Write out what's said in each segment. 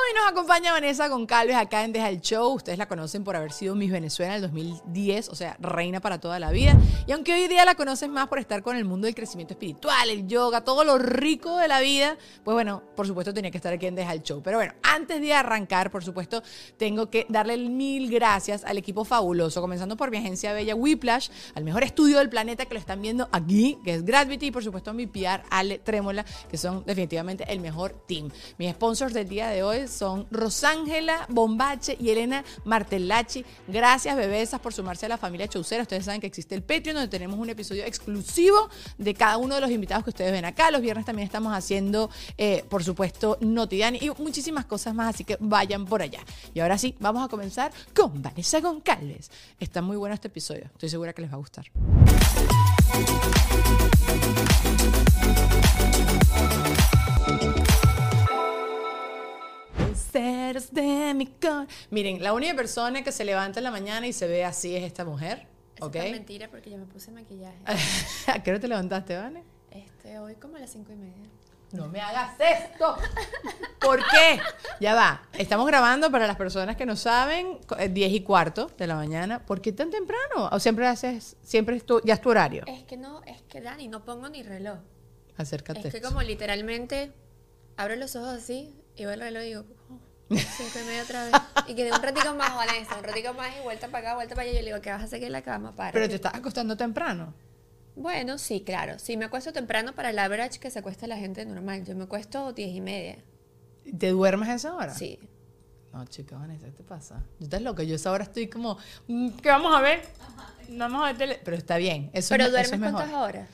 Hoy nos acompaña Vanessa Goncalves acá en Deja el Show. Ustedes la conocen por haber sido Miss Venezuela en el 2010, o sea, reina para toda la vida. Y aunque hoy día la conocen más por estar con el mundo del crecimiento espiritual, el yoga, todo lo rico de la vida, pues bueno, por supuesto tenía que estar aquí en Deja el Show. Pero bueno, antes de arrancar, por supuesto, tengo que darle mil gracias al equipo fabuloso, comenzando por mi agencia bella Whiplash, al mejor estudio del planeta que lo están viendo aquí, que es Gravity, y por supuesto a mi PR Ale Trémola, que son definitivamente el mejor team. Mis sponsors del día de hoy son Rosángela Bombache y Elena Martellacci. Gracias, bebesas, por sumarse a la familia Chaucera. Ustedes saben que existe el Patreon, donde tenemos un episodio exclusivo de cada uno de los invitados que ustedes ven acá. Los viernes también estamos haciendo, eh, por supuesto, Notidiani y muchísimas cosas más, así que vayan por allá. Y ahora sí, vamos a comenzar con Vanessa Goncalves. Está muy bueno este episodio. Estoy segura que les va a gustar. Ceros de mi cor- Miren, la única persona que se levanta en la mañana y se ve así es esta mujer. Eso ¿Ok? es mentira porque yo me puse maquillaje. ¿A qué hora te levantaste, Vane? Este, hoy como a las cinco y media. No me hagas esto. ¿Por qué? Ya va. Estamos grabando para las personas que no saben, co- eh, 10 y cuarto de la mañana. ¿Por qué tan temprano? ¿O siempre haces, siempre es tu, ya es tu horario? Es que no, es que Dani, no pongo ni reloj. Acércate. Es que como literalmente abro los ojos así y veo el reloj y digo, oh, cinco y media otra vez. Y quedé un ratico más, Vanessa, un ratico más y vuelta para acá, vuelta para allá. Y yo le digo, ¿qué vas a hacer aquí en la cama? Para. Pero te estás acostando temprano. Bueno, sí, claro. Sí, me acuesto temprano para el average que se acuesta la gente normal. Yo me acuesto diez y media. ¿Te duermes a esa hora? Sí. No, chica, Vanessa, ¿qué te pasa? Yo estás loca. Yo a esa hora estoy como, mm, ¿qué vamos a ver? Vamos a ver tele. Pero está bien. Eso Pero es, me- eso duermes es mejor. cuántas horas?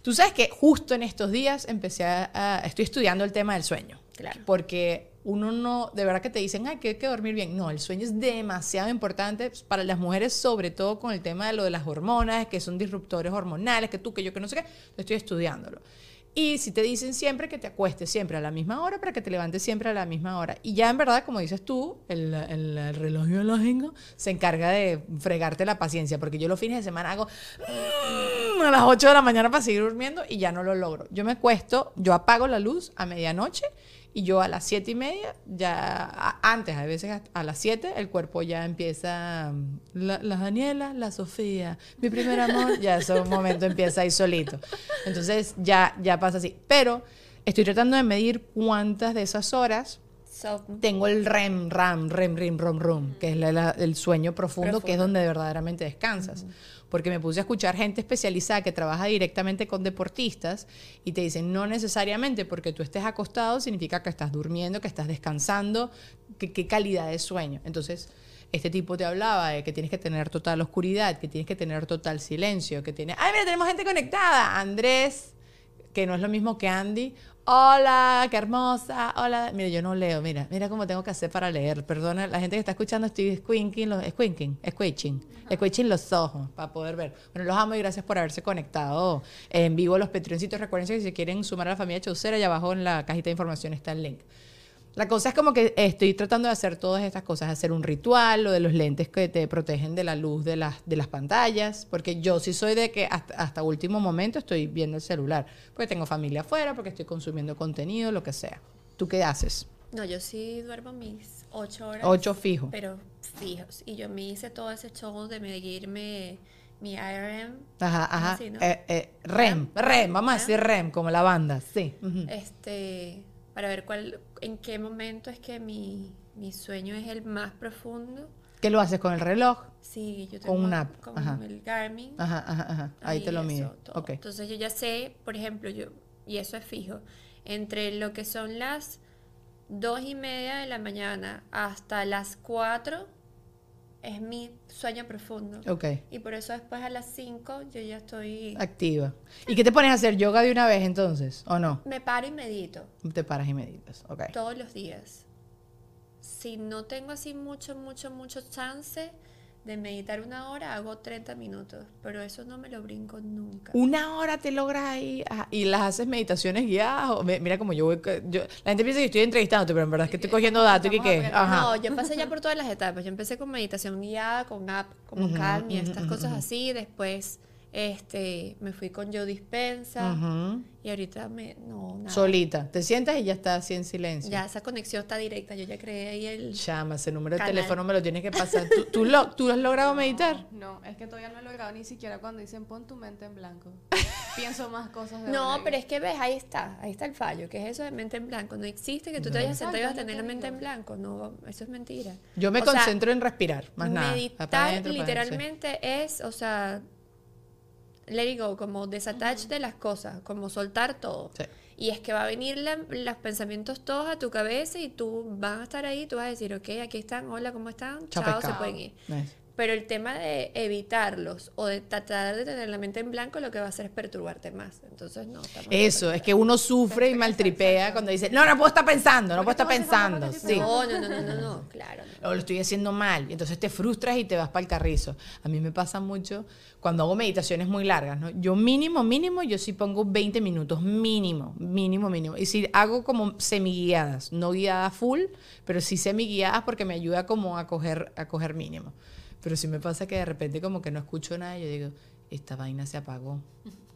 Tú sabes que justo en estos días empecé a, a- estoy estudiando el tema del sueño. Claro. Porque uno no, de verdad que te dicen, ay, que hay que dormir bien. No, el sueño es demasiado importante para las mujeres, sobre todo con el tema de lo de las hormonas, que son disruptores hormonales, que tú, que yo, que no sé qué. Estoy estudiándolo. Y si te dicen siempre que te acuestes siempre a la misma hora para que te levantes siempre a la misma hora. Y ya en verdad, como dices tú, el, el- el reloj biológico se encarga de fregarte la paciencia, porque yo los fines de semana hago mm, a las 8 de la mañana para seguir durmiendo y ya no lo logro. Yo me acuesto, yo apago la luz a medianoche y yo a las 7 y media, ya antes, a veces a- las 7, el cuerpo ya empieza, mm, la, la Daniela, la Sofía, mi primer amor, ya ese momento empieza ahí solito. Entonces ya, ya pasa así. Pero estoy tratando de medir cuántas de esas horas So, tengo el REM, RAM, REM, REM, ROM, ROM, que es la- la- el sueño profundo, que es donde verdaderamente descansas. Porque me puse a escuchar gente especializada que trabaja directamente con deportistas y te dicen, no necesariamente porque tú estés acostado significa que estás durmiendo, que estás descansando, que- qué calidad de sueño. Entonces, este tipo te hablaba de que tienes que tener total oscuridad, que tienes que tener total silencio, que tiene... ¡Ay, mira, tenemos gente conectada! Andrés, que no es lo mismo que Andy. Hola, qué hermosa. Hola. Mira, yo no leo. Mira, mira cómo tengo que hacer para leer. Perdona, la gente que está escuchando, estoy squinking, los, squinking, squinching, squinching los ojos para poder ver. Bueno, los amo y gracias por haberse conectado en vivo los Patreoncitos. Recuerden que si quieren sumar a la familia Chaucera, allá abajo en la cajita de información está el link. La cosa es como que estoy tratando de hacer todas estas cosas, hacer un ritual, lo de los lentes que te protegen de la luz de las, de las pantallas, porque yo sí soy de que hasta, hasta último momento estoy viendo el celular, porque tengo familia afuera, porque estoy consumiendo contenido, lo que sea. ¿Tú qué haces? No, yo sí duermo mis ocho horas. Ocho fijos. Pero fijos. Y yo me hice todo ese show de medirme mi IRM. Ajá, ajá. Así, ¿no? Eh, eh, REM, REM, vamos a decir REM, como la banda, sí. Este, para ver cuál, en qué momento es que mi, mi sueño es el más profundo. ¿Qué lo haces con el reloj? Sí, yo Con tengo una app, con ajá. el Garmin. Ajá, ajá, ajá. Ahí te lo mide. todo. Ok. Entonces yo ya sé, por ejemplo, yo, y eso es fijo, entre lo que son las dos y media de la mañana hasta las cuatro es mi sueño profundo. Ok. Y por eso después a las cinco yo ya estoy... Activa. ¿Y qué te pones a hacer? ¿Yoga de una vez entonces? ¿O no? Me paro y medito Te paras y meditas. Ok. todos los días. Si no tengo así mucho, mucho, mucho chance de meditar una hora, hago 30 minutos. Pero eso no me lo brinco nunca. Una hora te logras ahí ajá, y las haces meditaciones guiadas. o- mira como yo voy. yo- la gente piensa que estoy entrevistándote, pero en verdad es que estoy cogiendo datos y que qué. Ajá. No, yo pasé ya por todas las etapas. Yo empecé con meditación guiada, con app, como Ujú, Calm y estas cosas así. Después este, me fui con Joe Dispensa. Ujú. Y ahorita me. No, nada. Solita. Te sientas y ya estás así en silencio. Ya esa conexión está directa. Yo ya creé ahí el. Llama, ese número de teléfono me lo tienes que pasar. ¿Tú, tú, lo- tú has logrado meditar? No, es que todavía no he logrado ni siquiera cuando dicen pon tu mente en blanco. Pienso más cosas de No, pero es que ves, ahí está, ahí está el fallo, que es eso de mente en blanco. No existe que tú te vayas a sentar y vas a tener la mente en blanco. No, eso es mentira. Yo me O sea, concentro en respirar, más nada. Meditar sí. literalmente es, o sea, let it go, como desatach de las cosas, como soltar todo. Sí. Y es que va a venir la- los pensamientos todos a tu cabeza y tú vas a estar ahí, tú vas a decir, ok, aquí están, hola, ¿cómo están? Chao, Chao, se pueden ir. Nice. Pero el tema de evitarlos o de tratar de tener la mente en blanco lo que va a hacer es perturbarte más. Entonces, no. Eso, es que uno sufre y maltripea cuando dice, no, no puedo estar pensando, no puedo estar pensando. Sí. No, no, no, no, no, no, claro. no. o lo estoy haciendo mal. Y entonces te frustras y te vas para el carrizo. A mí me pasa mucho cuando hago meditaciones muy largas, ¿no? Yo mínimo, mínimo, yo sí pongo 20 minutos, mínimo, mínimo, mínimo. Y si hago como semi-guiadas, no guiadas full, pero sí semi-guiadas porque me ayuda como a coger, a coger mínimo. Pero sí me pasa que de repente como que no escucho nada y yo digo, esta vaina se apagó.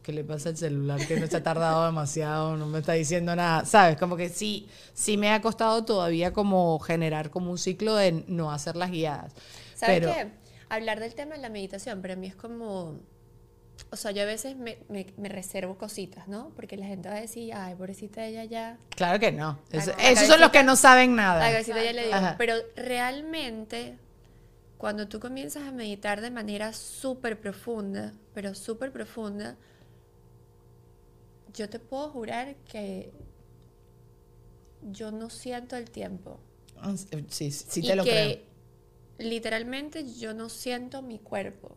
¿Qué le pasa al celular que no se ha tardado demasiado? No me está diciendo nada. ¿Sabes? Como que sí, sí me ha costado todavía como generar como un ciclo de no hacer las guiadas. ¿Sabes Pero, qué? Hablar del tema de la meditación, para mí es como. O sea, yo a veces me, me- me reservo cositas, ¿no? Porque la gente va a decir, ay, pobrecita ella ya. Claro que no. Es- La- la esos son los que no saben La nada. cabecita ya le digo. Ajá. Pero realmente, cuando tú comienzas a meditar de manera súper profunda, pero súper profunda, yo te puedo jurar que yo no siento el tiempo. Sí, sí, sí y te lo creo. literalmente yo no siento mi cuerpo.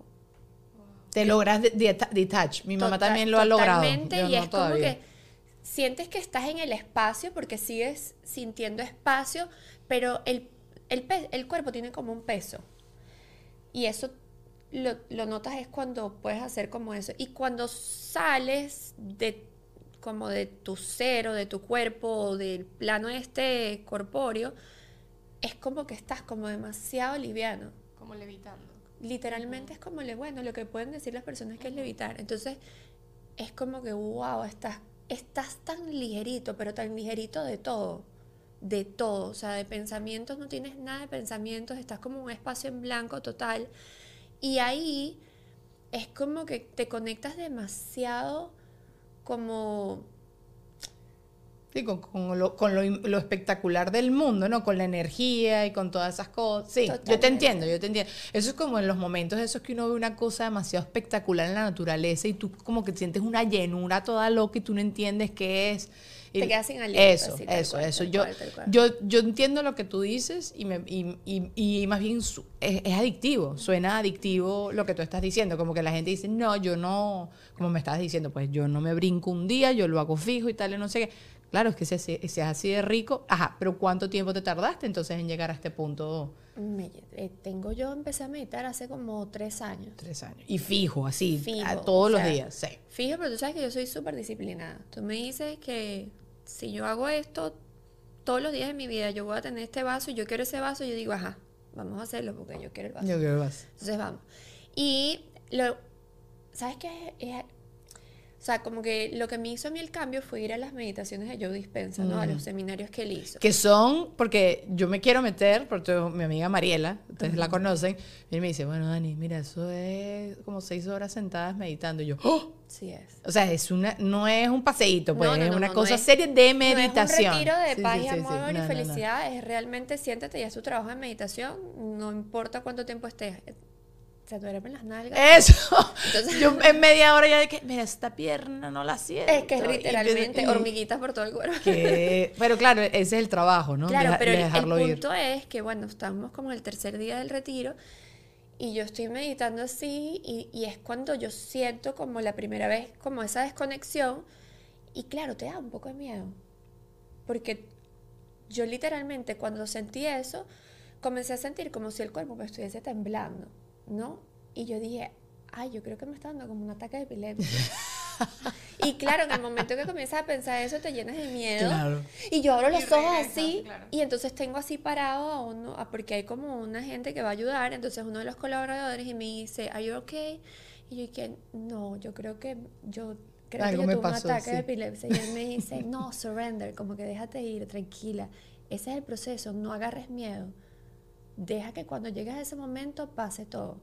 Te logras de- de- detach. Mi mamá Tota- también lo ha logrado. Totalmente, Yo y no es como que sientes que estás en el espacio porque sigues sintiendo espacio, pero el, el, el cuerpo tiene como un peso. Y eso lo, lo notas es cuando puedes hacer como eso. Y cuando sales de como de tu cero, de tu cuerpo, o del plano este corpóreo, es como que estás como demasiado liviano Como levitando. literalmente es como le bueno lo que pueden decir las personas que es levitar entonces es como que wow estás estás tan ligerito pero tan ligerito de todo de todo o sea de pensamientos no tienes nada de pensamientos estás como un espacio en blanco total y ahí es como que te conectas demasiado como Sí, con, con lo, con lo, lo espectacular del mundo, ¿no? Con la energía y con todas esas cosas. Sí, yo te entiendo, yo te entiendo. Eso es como en los momentos esos que uno ve una cosa demasiado espectacular en la naturaleza y tú como que sientes una llenura toda loca y tú no entiendes qué es. Y Te quedas sin aliento, Eso, así, eso, cual, eso. Yo, yo, yo entiendo lo que tú dices y, me, y, y- y más bien es, es adictivo, suena adictivo lo que tú estás diciendo, como que la gente dice, no, yo no, como me estabas diciendo, pues yo no me brinco un día, yo lo hago fijo y tal, y no sé qué. Claro, es que si es así- si es así de rico, ajá, pero ¿cuánto tiempo te tardaste entonces en llegar a este punto? Me- eh, tengo yo, empecé a meditar hace como tres años. Tres años. Y fijo, así, Fijo, a todos los sea, días, sí. Fijo, pero tú sabes que yo soy súper disciplinada. Tú me dices que si yo hago esto todos los días de mi vida, yo voy a tener este vaso y yo quiero ese vaso, yo digo, ajá, vamos a hacerlo porque yo quiero el vaso. Yo creo que vas. Entonces vamos. Y lo, ¿sabes qué? Es- o sea, como que lo que me hizo a mí el cambio fue ir a las meditaciones de Joe Dispensa, ¿no? A los seminarios que él hizo. Que son, porque yo me quiero meter, porque mi amiga Mariela, ustedes la conocen, y me dice, bueno, Dani, mira, eso es como seis horas sentadas meditando. Y yo, ¡oh! Sí es. O sea, es una, no es un paseíto, pues No, no, es una no, cosa seria de meditación. No es un retiro de Sí, paz sí, y sí, sí. amor No, y felicidad, es realmente siéntate y haz tu trabajo de meditación, no importa cuánto tiempo estés. Se duermen las nalgas. Eso. Entonces- yo en media hora ya que, mira, esta pierna no la siento. es que es literalmente y- hormiguitas por todo el cuerpo. que- pero claro, ese es el trabajo, ¿no? Claro, Deja- pero el, el dejarlo ir. punto es que, bueno, estamos como en el tercer día del retiro y yo estoy meditando así y, y es cuando yo siento como la primera vez, como esa desconexión y claro, te da un poco de miedo. Porque yo literalmente cuando sentí eso, comencé a sentir como si el cuerpo me estuviese temblando, ¿no? Y yo dije, ay, yo creo que me está dando como un ataque de epilepsia. y claro, en el momento que comienzas a pensar eso, te llenas de miedo. Claro. Y yo abro Y los ojos regresa, así claro. y entonces tengo así parado a uno, a- porque hay como una gente que va a ayudar, entonces uno de los colaboradores y me dice, ¿Are you okay? Y yo dije, no, yo creo que yo creo Algo que me yo tuve pasó, un ataque de epilepsia y él me dice, no, surrender, como que déjate ir, tranquila. Ese es el proceso, no agarres miedo. Deja que cuando llegues a ese momento pase todo.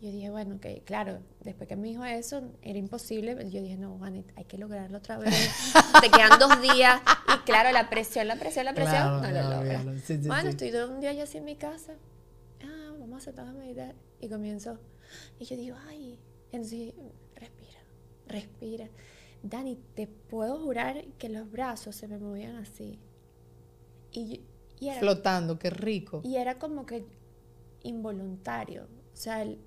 Yo dije, bueno, que claro, después que me dijo eso, era imposible. Yo dije, no, Juanet, hay que lograrlo otra vez. Te quedan dos días. Y claro, la presión, la presión, la presión, Claro, no lo claro, logras. claro. Sí, sí, bueno, sí. estoy todo un día yo así en mi casa. Ah, vamos a sentarnos a meditar. Y comienzo. Y yo digo, ay, entonces, respira, respira. Dani, te puedo jurar que los brazos se me movían así. Y, yo- y era Flotando, qué rico. y era como que involuntario. O sea, el-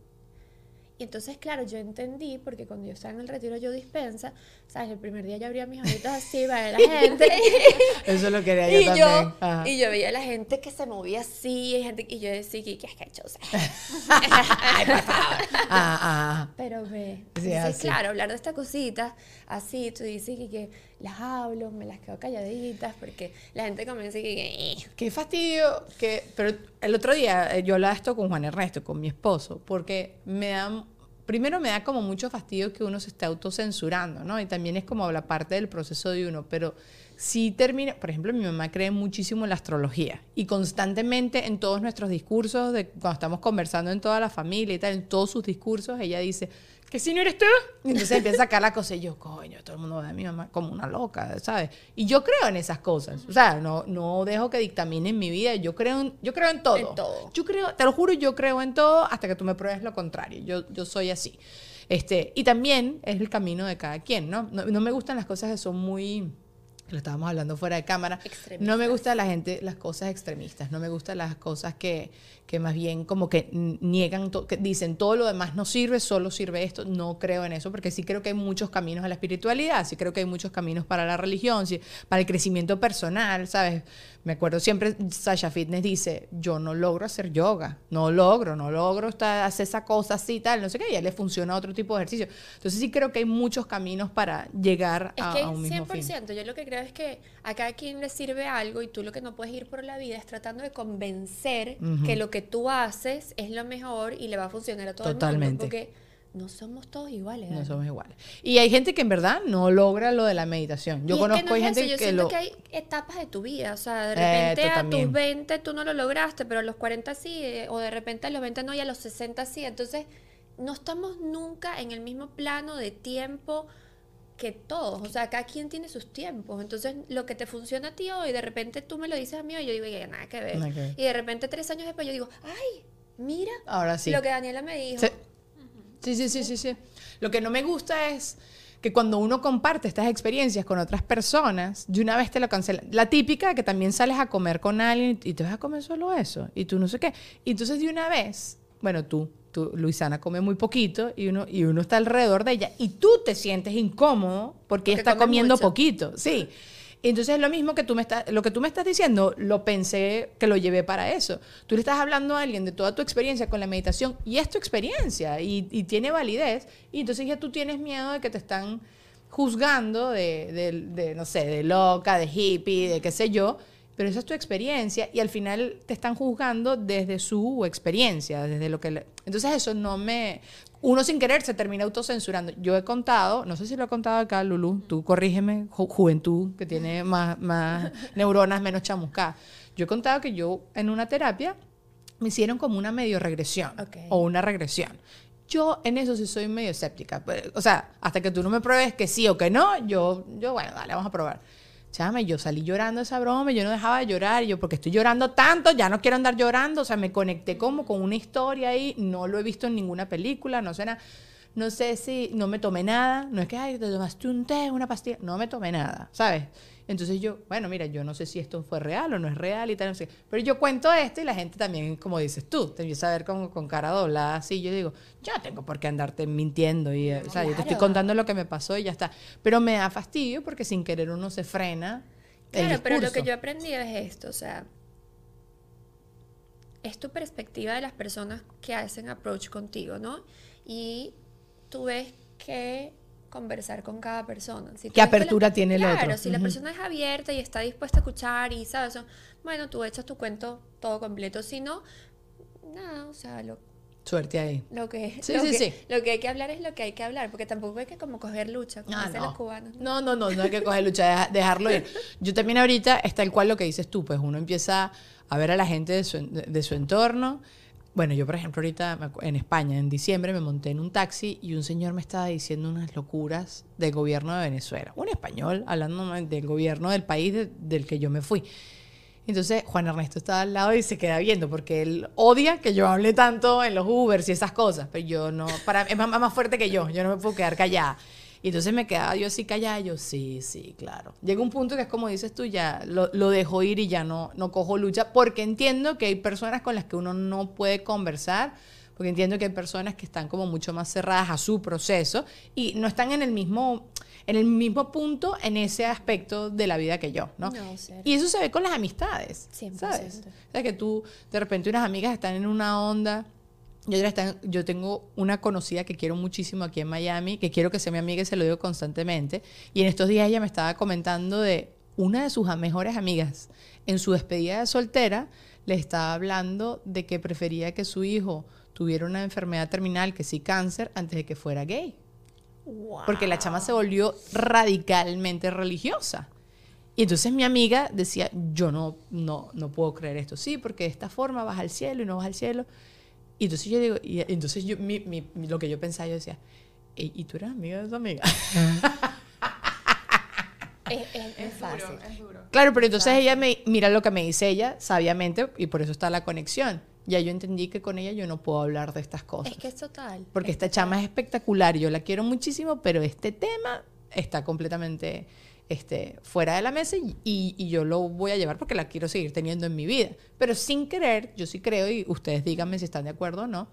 y entonces, claro, yo entendí, porque cuando yo estaba en el retiro yo dispensa, ¿sabes? El primer día yo abría mis ojitos así, para ver a la gente. Eso lo quería yo y, también. yo, y yo veía a la gente que se movía así, y, gente, y yo decía, que qué cachosa. Ay, por favor. Ah, ah, ah. Pero ve. Sí, Entonces, claro, hablar de estas cositas, así, tú dices que las hablo, me las quedo calladitas, porque la gente comienza y que, "Eh". Qué fastidio que... Pero el otro día eh, yo hablaba esto con Juan Ernesto, con mi esposo, porque me da... Primero me da como mucho fastidio que uno se esté autocensurando, ¿no? Y también es como la parte del proceso de uno, pero si termina... Por ejemplo, mi mamá cree muchísimo en la astrología y constantemente en todos nuestros discursos, de, cuando estamos conversando en toda la familia y tal, en todos sus discursos, ella dice... ¿Que si no eres tú? Y entonces empieza a sacar la cosa y yo, coño, todo el mundo ve a mi mamá como una loca, ¿sabes? Y yo creo en esas cosas. O sea, no, no dejo que dictaminen mi vida. Yo creo en, yo creo en todo. En todo. Yo creo, te lo juro, yo creo en todo hasta que tú me pruebes lo contrario. Yo, yo soy así. Este, y también es el camino de cada quien, ¿no? No, no me gustan las cosas que son muy lo estábamos hablando fuera de cámara. No me gusta la gente, las cosas extremistas, no me gustan las cosas que, que más bien como que niegan, que dicen todo lo demás no sirve, solo sirve esto. No creo en eso, porque sí creo que hay muchos caminos a la espiritualidad, sí creo que hay muchos caminos para la religión, sí, para el crecimiento personal, ¿sabes? Me acuerdo siempre, Sasha Fitness dice, yo no logro hacer yoga, no logro, no logro estar, hacer esa cosa así, tal, no sé qué, y a él le funciona otro tipo de ejercicio. Entonces sí creo que hay muchos caminos para llegar Es a, que a un mismo fin. 100%, yo lo que creo es que a cada quien le sirve algo y tú lo que no puedes ir por la vida es tratando de convencer Ujú. que lo que tú haces es lo mejor y le va a funcionar a todo el Totalmente. mundo. Porque no somos todos iguales. No Dani. somos iguales. Y hay gente que en verdad no logra lo de la meditación. Yo Y es conozco que no hay es gente eso, yo que siento lo... que hay etapas de tu vida, o sea, de Eh, repente tú a también. tus 20 tú no lo lograste, pero a los 40 sí, eh, o de repente a los 20 no y a los 60 sí, entonces no estamos nunca en el mismo plano de tiempo que todos, o sea, cada quien tiene sus tiempos. Entonces, lo que te funciona a ti hoy, de repente tú me lo dices a mí, y yo digo, "Ya, nada que ver. Nada que ver. Y de repente, tres años después, yo digo, ay, mira Ahora sí. lo que Daniela me dijo. Sí. Sí, sí, sí, sí, sí. Lo que no me gusta es que cuando uno comparte estas experiencias con otras personas, de una vez te lo cancelan. La típica que también sales a comer con alguien y te vas a comer solo eso y tú no sé qué. Y entonces de una vez, bueno, tú, tú Luisana come muy poquito y uno, y uno está alrededor de ella y tú te sientes incómodo porque, ella está comiendo mucho. poquito. Sí. Entonces lo mismo que tú me estás, lo que tú me estás diciendo, lo pensé que lo llevé para eso. Tú le estás hablando a alguien de toda tu experiencia con la meditación y es tu experiencia y, y tiene validez y entonces ya tú tienes miedo de que te están juzgando de, de- de, no sé, de loca, de hippie, de qué sé yo, pero esa es tu experiencia y al final te están juzgando desde su experiencia, desde lo que... le- Entonces eso no me... Uno sin querer se termina autocensurando. Yo he contado, no sé si lo he contado acá, Lulu, tú corrígeme, ju- juventud, que tiene más, más neuronas, menos chamuscadas. Yo he contado que yo en una terapia me hicieron como una medio regresión o una regresión. Yo en eso sí soy medio escéptica. Pero, O sea, hasta que tú no me pruebes que sí o que no, yo, yo bueno, dale, vamos a probar. Chame, yo salí llorando esa broma, yo no dejaba de llorar, yo porque estoy llorando tanto, ya no quiero andar llorando, o sea, me conecté como con una historia ahí, no lo he visto en ninguna película, no sé nada, no sé si, no me tomé nada, no es que, ay, te tomaste un té, una pastilla, no me tomé nada, ¿sabes? Entonces yo, bueno, mira, yo no sé si esto fue real o no es real y tal, no sé. Pero yo cuento esto y la gente también, como dices tú, te empieza a ver con, con cara doblada así. Yo digo, yo no tengo por qué andarte mintiendo. Y, eh, o sea, yo te estoy contando lo que me pasó y ya está. Pero me da fastidio porque sin querer uno se frena. el Claro, pero lo que yo he aprendido es esto, o sea, es tu perspectiva de las personas que hacen approach contigo, ¿no? Y tú ves que conversar con cada persona. Si ¿Qué que la- apertura tiene el claro, otro? si la Ujú. persona es abierta y está dispuesta a escuchar y sabes, eso, bueno, tú echas tu cuento todo completo. Si no, nada, o sea, lo, Suerte ahí. lo que, Sí, lo, sí, que sí. lo que hay que hablar es lo que hay que hablar, porque tampoco hay que como coger lucha, como Ah, dicen no. los cubanos. No, no, no, no hay que coger lucha, deja- dejarlo ir. Yo también ahorita está el cual lo que dices tú, pues uno empieza a ver a la gente de su, de su entorno. Bueno, yo por ejemplo ahorita en España, en diciembre, me monté en un taxi y un señor me estaba diciendo unas locuras del gobierno de Venezuela. Un español hablando del gobierno del país de- del que yo me fui. Entonces Juan Ernesto estaba al lado y se queda viendo porque él odia que yo hable tanto en los Ubers y esas cosas, pero yo no, para es más, más fuerte que yo, yo no me puedo quedar callada. Y entonces me quedaba yo así callada, yo sí, sí, claro. Llega un punto que es como dices tú, ya lo, lo dejo ir y ya no, no cojo lucha, porque entiendo que hay personas con las que uno no puede conversar, porque entiendo que hay personas que están como mucho más cerradas a su proceso y no están en el mismo, en el mismo punto en ese aspecto de la vida que yo, ¿no? No. Y eso se ve con las amistades, 100%. ¿sabes? O sea, que tú, de repente, unas amigas están en una onda. Yo, tengo una conocida que quiero muchísimo aquí en Miami, que quiero que sea mi amiga y se lo digo constantemente. Y en estos días ella me estaba comentando de una de sus mejores amigas. En su despedida de soltera, le estaba hablando de que prefería que su hijo tuviera una enfermedad terminal, que sí cáncer, antes de que fuera gay. Porque la chama se volvió radicalmente religiosa. Y entonces mi amiga decía, yo no, no, no puedo creer esto. Sí, porque de esta forma vas al cielo y no vas al cielo. Y entonces yo digo, y entonces yo, mi- mi- lo que yo pensaba, yo decía, "Ey, ¿y tú eres amiga de tu amiga? Es, es- fácil. duro, es duro. Claro, pero entonces ella me, mira lo que me dice ella, sabiamente, y por eso está la conexión. Ya yo entendí que con ella yo no puedo hablar de estas cosas. Es que es total. Porque es esta chama es espectacular yo la quiero muchísimo, pero este tema está completamente este, fuera de la mesa y, yo lo voy a llevar porque la quiero seguir teniendo en mi vida. Pero sin querer, yo sí creo, y ustedes díganme si están de acuerdo o no,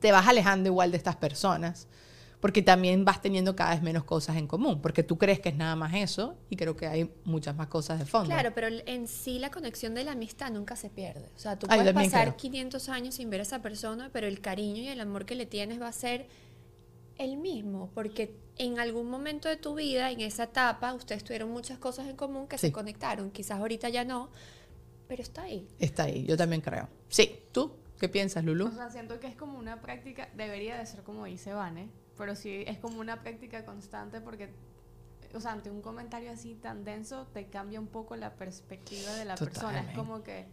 te vas alejando igual de estas personas. Porque también vas teniendo cada vez menos cosas en común. Porque tú crees que es nada más eso y creo que hay muchas más cosas de fondo. Claro, pero en sí la conexión de la amistad nunca se pierde. O sea, tú puedes pasar creo. 500 años sin ver a esa persona, pero el cariño y el amor que le tienes va a ser el mismo, porque en algún momento de tu vida, en esa etapa, ustedes tuvieron muchas cosas en común que Sí. se conectaron. Quizás ahorita ya no, pero está ahí. Está ahí, yo también creo. Sí, ¿tú qué piensas, Lulu? O sea, siento que es como una práctica, debería de ser como dice Vane, pero sí es como una práctica constante porque, o sea, ante un comentario así tan denso te cambia un poco la perspectiva de la persona. Es como que,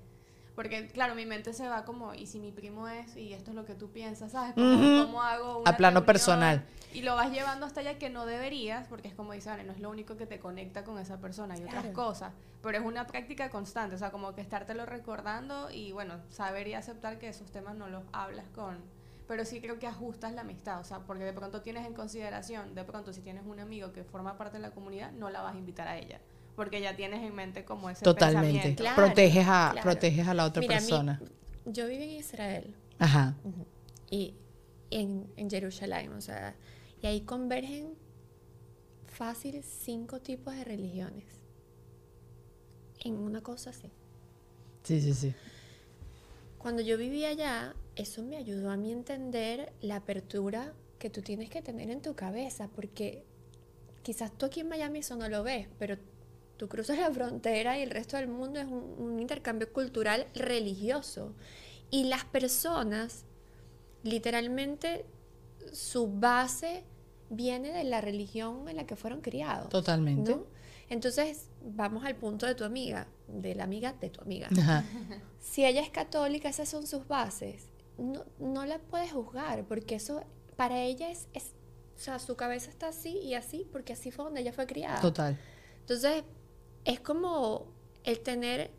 Porque, claro, mi mente se va como, ¿y si mi primo es y esto es lo que tú piensas? ¿Sabes? Como. ¿Cómo hago A una plano reunión? personal. Y lo vas llevando hasta allá que no deberías, porque es como dice, Vale, no es lo único que te conecta con esa persona, hay otras Claro. cosas. Pero es una práctica constante, o sea, como que estártelo recordando y, bueno, saber y aceptar que esos temas no los hablas con... Pero sí creo que ajustas la amistad, o sea, porque de pronto tienes en consideración, de pronto si tienes un amigo que forma parte de la comunidad, no la vas a invitar a ella, porque ya tienes en mente como ese Totalmente. pensamiento. Claro, proteges, a, claro. proteges a la otra Mira, a mí- persona. yo viví en Israel Ajá. y en, en Jerusalén, o sea, y ahí convergen fácil cinco tipos de religiones en una cosa así. Sí, sí, sí. Cuando yo vivía allá, eso me ayudó a mí entender la apertura que tú tienes que tener en tu cabeza, porque quizás tú aquí en Miami eso no lo ves, pero tú cruzas la frontera y el resto del mundo es un, un intercambio cultural religioso. Y las personas, literalmente, su base viene de la religión en la que fueron criados. Totalmente. ¿no? Entonces, vamos al punto de tu amiga, de la amiga de tu amiga. Ajá. Si ella es católica, esas son sus bases. No, no la puedes juzgar, porque eso para ella es, es, o sea, su cabeza está así y así, porque así fue donde ella fue criada. Total. Entonces, es como el tener,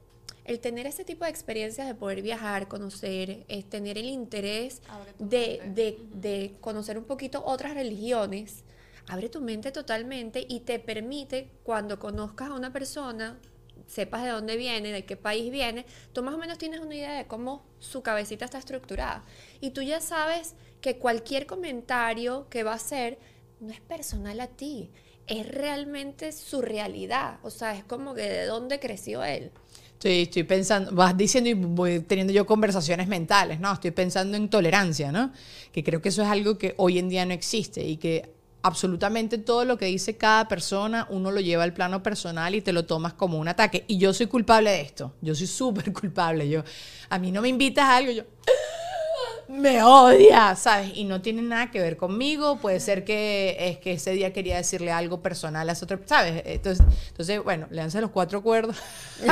el tener ese tipo de experiencias de poder viajar, conocer, es tener el interés de, de, de conocer un poquito otras religiones, abre tu mente totalmente y te permite, cuando conozcas a una persona, sepas de dónde viene, de qué país viene, tú más o menos tienes una idea de cómo su cabecita está estructurada. Y tú ya sabes que cualquier comentario que va a hacer no es personal a ti, es realmente su realidad. O sea, es como que de dónde creció él. Estoy, estoy pensando, vas diciendo y voy teniendo yo conversaciones mentales, ¿no? Estoy pensando en tolerancia, ¿no? Que creo que eso es algo que hoy en día no existe y que absolutamente todo lo que dice cada persona uno lo lleva al plano personal y te lo tomas como un ataque. Y yo soy culpable de esto, yo soy súper culpable. Yo, a mí no me invitas a algo, yo me odia, ¿sabes? Y no tiene nada que ver conmigo. Puede ser que es que ese día quería decirle algo personal a esa otra, ¿sabes? Entonces, entonces bueno, leanse los cuatro acuerdos.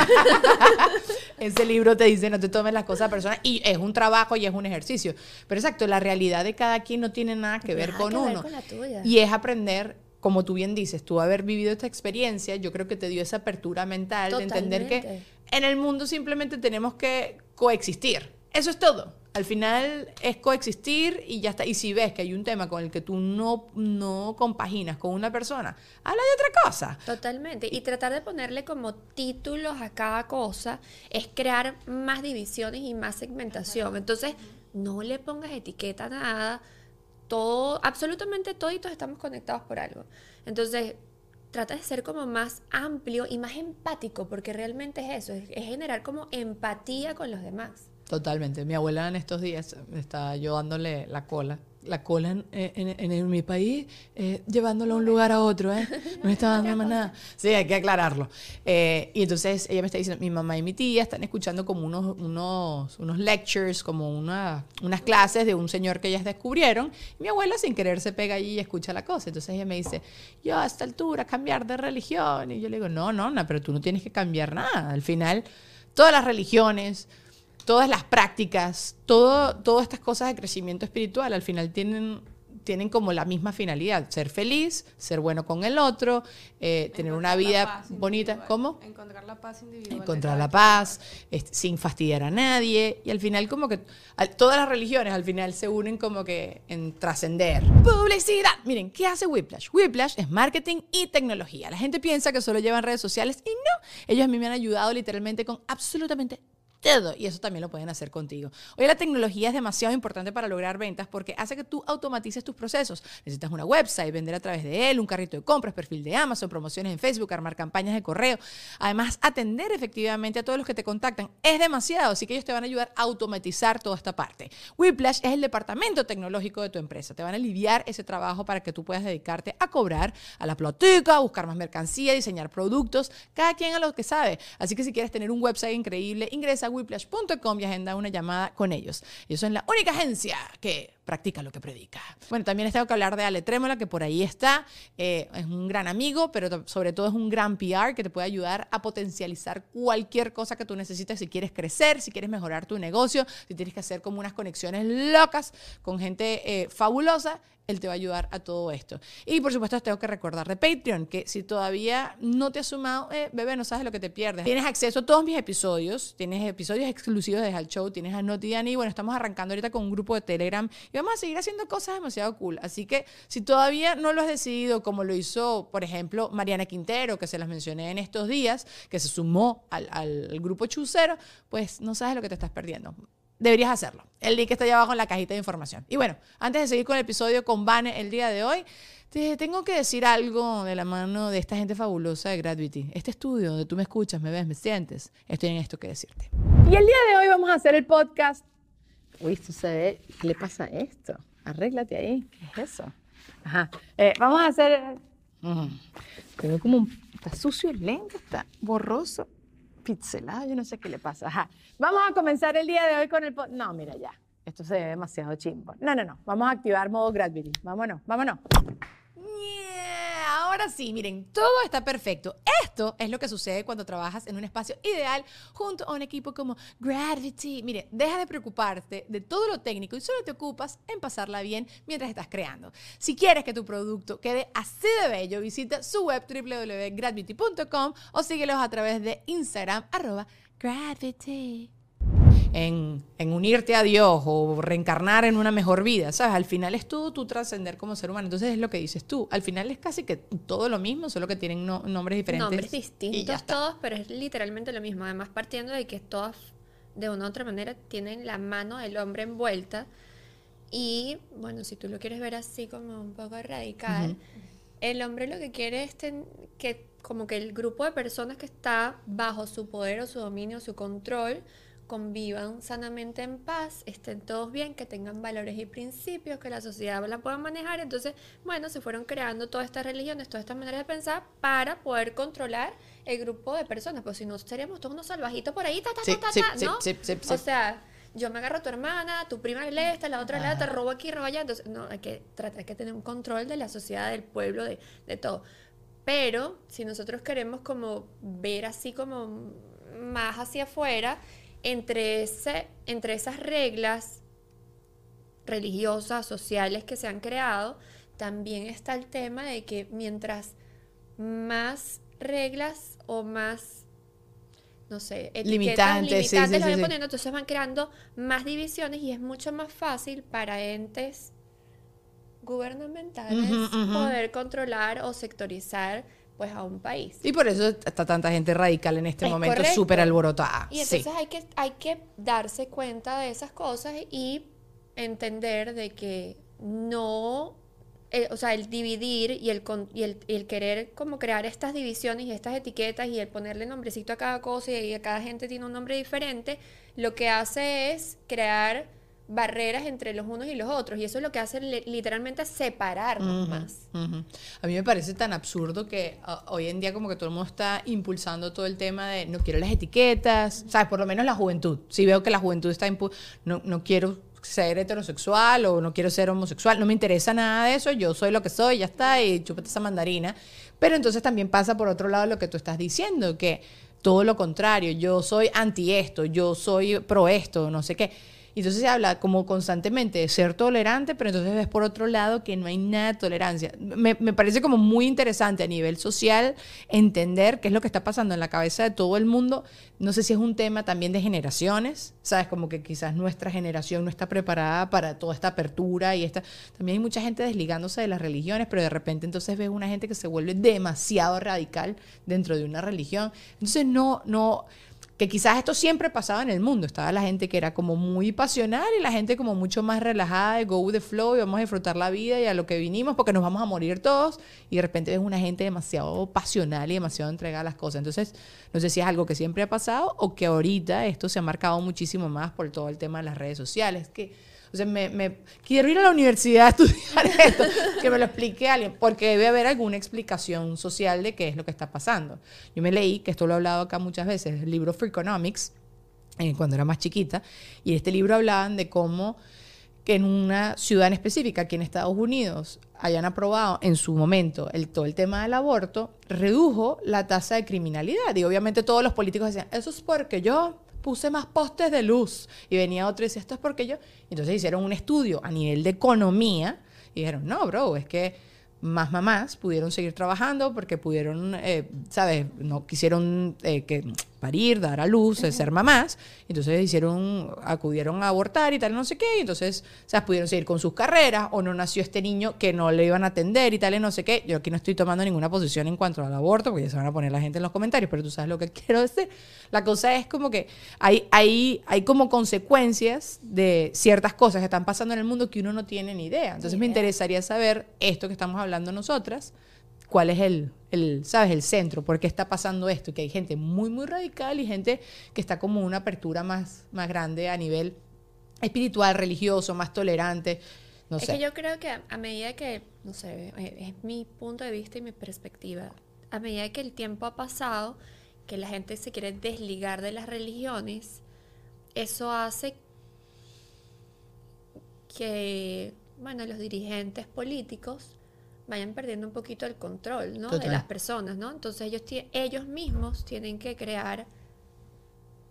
ese libro te dice no te tomes las cosas personales y es un trabajo y es un ejercicio. Pero exacto, la realidad de cada quien no tiene nada que ver Nada con que ver uno. con la tuya. Y es aprender, como tú bien dices, tú haber vivido esta experiencia, yo creo que te dio esa apertura mental de entender que en el mundo simplemente tenemos que coexistir. Eso es todo. Al final es coexistir y ya está. Y si ves que hay un tema con el que tú no, no compaginas con una persona, habla de otra cosa. Totalmente. Y tratar de ponerle como títulos a cada cosa es crear más divisiones y más segmentación. Entonces, no le pongas etiqueta a nada. Todo, absolutamente toditos estamos conectados por algo. Entonces, trata de ser como más amplio y más empático, porque realmente es eso, es, es generar como empatía con los demás. Totalmente. Mi abuela en estos días estaba yo dándole la cola. La cola en, mi país, eh, llevándolo a un lugar a otro, ¿eh? No está dando más nada. Sí, hay que aclararlo. Eh, y entonces ella me está diciendo, mi mamá y mi tía están escuchando como unos, unos, unos lectures, como una, unas clases de un señor que ellas descubrieron. Mi abuela sin querer se pega allí y escucha la cosa. Entonces ella me dice, yo a esta altura cambiar de religión. Y yo le digo, no, no, no, pero tú no tienes que cambiar nada. Al final, todas las religiones, todas las prácticas, todo, todas estas cosas de crecimiento espiritual al final tienen, tienen como la misma finalidad, ser feliz, ser bueno con el otro, eh, tener una vida bonita. ¿Cómo? Encontrar la paz individual. Encontrar la paz, sin fastidiar a nadie. Y al final como que todas las religiones al final se unen como que en trascender. Publicidad. Miren, ¿qué hace Whiplash? Whiplash es marketing y tecnología. La gente piensa que solo llevan redes sociales y no. Ellos a mí me han ayudado literalmente con absolutamente Y eso también lo pueden hacer contigo. Hoy la tecnología es demasiado importante para lograr ventas porque hace que tú automatices tus procesos. Necesitas una website, vender a través de él, un carrito de compras, perfil de Amazon, promociones en Facebook, armar campañas de correo. Además, atender efectivamente a todos los que te contactan es demasiado, así que ellos te van a ayudar a automatizar toda esta parte. Whiplash es el departamento tecnológico de tu empresa. Te van a aliviar ese trabajo para que tú puedas dedicarte a cobrar a la plotica, a buscar más mercancía, diseñar productos, cada quien a lo que sabe. Así que si quieres tener un website increíble, ingresa a whiplash.com y agenda una llamada con ellos. Ellos son la única agencia que practica lo que predica. Bueno, también les tengo que hablar de Ale Trémola, que por ahí está. Eh, es un gran amigo, pero sobre todo es un gran PR que te puede ayudar a potencializar cualquier cosa que tú necesites si quieres crecer, si quieres mejorar tu negocio, si tienes que hacer como unas conexiones locas con gente eh, fabulosa. Él te va a ayudar a todo esto. Y por supuesto, tengo que recordar de Patreon, que si todavía no te has sumado, eh, bebé, no sabes lo que te pierdes. Tienes acceso a todos mis episodios, tienes episodios exclusivos de Hal Show, tienes a Notidiana y bueno, estamos arrancando ahorita con un grupo de Telegram y vamos a seguir haciendo cosas demasiado cool. Así que si todavía no lo has decidido, como lo hizo, por ejemplo, Mariana Quintero, que se las mencioné en estos días, que se sumó al, al grupo Chucero, pues no sabes lo que te estás perdiendo deberías hacerlo. El link está allá abajo en la cajita de información. Y bueno, antes de seguir con el episodio con Vane el día de hoy, te tengo que decir algo de la mano de esta gente fabulosa de Gravity. Este estudio donde tú me escuchas, me ves, me sientes, estoy en esto que decirte. Y el día de hoy vamos a hacer el podcast. Uy, ve. ¿Qué le pasa a esto? Arréglate ahí. ¿Qué es eso? Ajá. Eh, vamos a hacer. Mm. Tengo como un. Está sucio el lente, está borroso pixelado, yo no sé qué le pasa. Ajá. Vamos a comenzar el día de hoy con el... No, mira ya, esto se ve demasiado chimbo. No, no, no, vamos a activar modo Gravity. Vámonos, vámonos. Yeah, Ahora sí, miren, todo está perfecto. Esto es lo que sucede cuando trabajas en un espacio ideal junto a un equipo como Gravity. Mire, deja de preocuparte de todo lo técnico y solo te ocupas en pasarla bien mientras estás creando. Si quieres que tu producto quede así de bello, visita su web www.gravity.com o síguelos a través de Instagram arroba Gravity en, en unirte a Dios o reencarnar en una mejor vida, ¿sabes? Al final es todo tu trascender como ser humano. Entonces es lo que dices tú. Al final es casi que todo lo mismo, solo que tienen no- nombres diferentes. Nombres distintos todos, pero es literalmente lo mismo. Además, partiendo de que todas, de una u otra manera, tienen la mano del hombre envuelta. Y, bueno, si tú lo quieres ver así como un poco radical, el hombre lo que quiere es ten- que como que el grupo de personas que está bajo su poder o su dominio o su control convivan sanamente en paz, estén todos bien, que tengan valores y principios, que la sociedad la pueda manejar. Entonces, bueno, se fueron creando todas estas religiones, todas estas maneras de pensar para poder controlar el grupo de personas. Pues si no, seríamos todos unos salvajitos por ahí, ta, ta, Sí, ta, ta, sí, ta, sí, ¿no? sí. O sea, yo me agarro a tu hermana, tu prima le esta, la otra le te robo aquí, robo allá. Entonces, no, hay que tratar hay que tener un control de la sociedad, del pueblo, de, de todo. Pero si nosotros queremos como ver así como más hacia afuera, entre, ese, entre esas reglas religiosas, sociales que se han creado, también está el tema de que mientras más reglas o más, no sé, etiquetas Limitantes, sí, limitantes sí, poniendo, entonces van creando más divisiones y es mucho más fácil para entes gubernamentales poder controlar o sectorizar pues a un país. Y por eso está tanta gente radical en este Es momento, súper alborotada. Y Sí. entonces hay, que, hay que darse cuenta de esas cosas y entender de que no, eh, o sea, el dividir y el, con- y el, y el querer como crear estas divisiones y estas etiquetas y el ponerle nombrecito a cada cosa y a cada gente tiene un nombre diferente, lo que hace es crear barreras entre los unos y los otros y eso es lo que hace li- literalmente separarnos más. A mí me parece tan absurdo que ah, hoy en día como que todo el mundo está impulsando todo el tema de no quiero las etiquetas, ¿sabes? Por lo menos la juventud. Si veo que la juventud está no, no quiero ser heterosexual o no quiero ser homosexual, no me interesa nada de eso, yo soy lo que soy, ya está, y chúpate esa mandarina. Pero entonces también pasa por otro lado lo que tú estás diciendo, que todo lo contrario, yo soy anti esto, yo soy pro esto, no sé qué. Y entonces se habla como constantemente de ser tolerante, pero entonces ves por otro lado que no hay nada de tolerancia. Me, me parece como muy interesante a nivel social entender qué es lo que está pasando en la cabeza de todo el mundo. No sé si es un tema también de generaciones, ¿sabes? Como que quizás nuestra generación no está preparada para toda esta apertura y esta... También hay mucha gente desligándose de las religiones, pero de repente entonces ves una gente que se vuelve demasiado radical dentro de una religión. Entonces no, no que quizás esto siempre pasaba en el mundo. Estaba la gente que era como muy pasional y la gente como mucho más relajada, de go with the flow y vamos a disfrutar la vida y a lo que vinimos porque nos vamos a morir todos. Y de repente ves una gente demasiado pasional y demasiado entregada a las cosas. Entonces, no sé si es algo que siempre ha pasado o que ahorita esto se ha marcado muchísimo más por todo el tema de las redes sociales. Que, sea, me, quiero ir a la universidad a estudiar esto, que me lo explique alguien, porque debe haber alguna explicación social de qué es lo que está pasando. Yo me leí, que esto lo he hablado acá muchas veces, el libro Freakonomics, eh, cuando era más chiquita, y en este libro hablaban de cómo que en una ciudad en específica, aquí en Estados Unidos, hayan aprobado en su momento el, todo el tema del aborto, redujo la tasa de criminalidad. Y obviamente todos los políticos decían, eso es porque yo puse más postes de luz. Y venía otro y decía, esto es porque yo... Entonces hicieron un estudio a nivel de economía y dijeron, no, bro, es que más mamás pudieron seguir trabajando porque pudieron, eh, ¿sabes? No quisieron eh, que parir, dar a luz, eh, ser mamás. Entonces hicieron, acudieron a abortar y tal, no sé qué. Y entonces, o sea, pudieron seguir con sus carreras o no nació este niño que no le iban a atender y tal, y no sé qué. Yo aquí no estoy tomando ninguna posición en cuanto al aborto, porque ya se van a poner la gente en los comentarios, pero tú sabes lo que quiero decir. La cosa es como que hay, hay, hay como consecuencias de ciertas cosas que están pasando en el mundo que uno no tiene ni idea. Entonces me interesaría saber esto que estamos hablando nosotras cuál es el, el, ¿sabes? El centro, por qué está pasando esto, que hay gente muy, muy radical y gente que está como una apertura más, más grande a nivel espiritual, religioso, más tolerante. No es sé. que yo creo que a, a medida que, no sé, eh, es mi punto de vista y mi perspectiva, a medida que el tiempo ha pasado, que la gente se quiere desligar de las religiones, eso hace que, bueno, los dirigentes políticos vayan perdiendo un poquito el control, ¿no? De las personas, ¿no? Entonces ellos, ellos mismos tienen que crear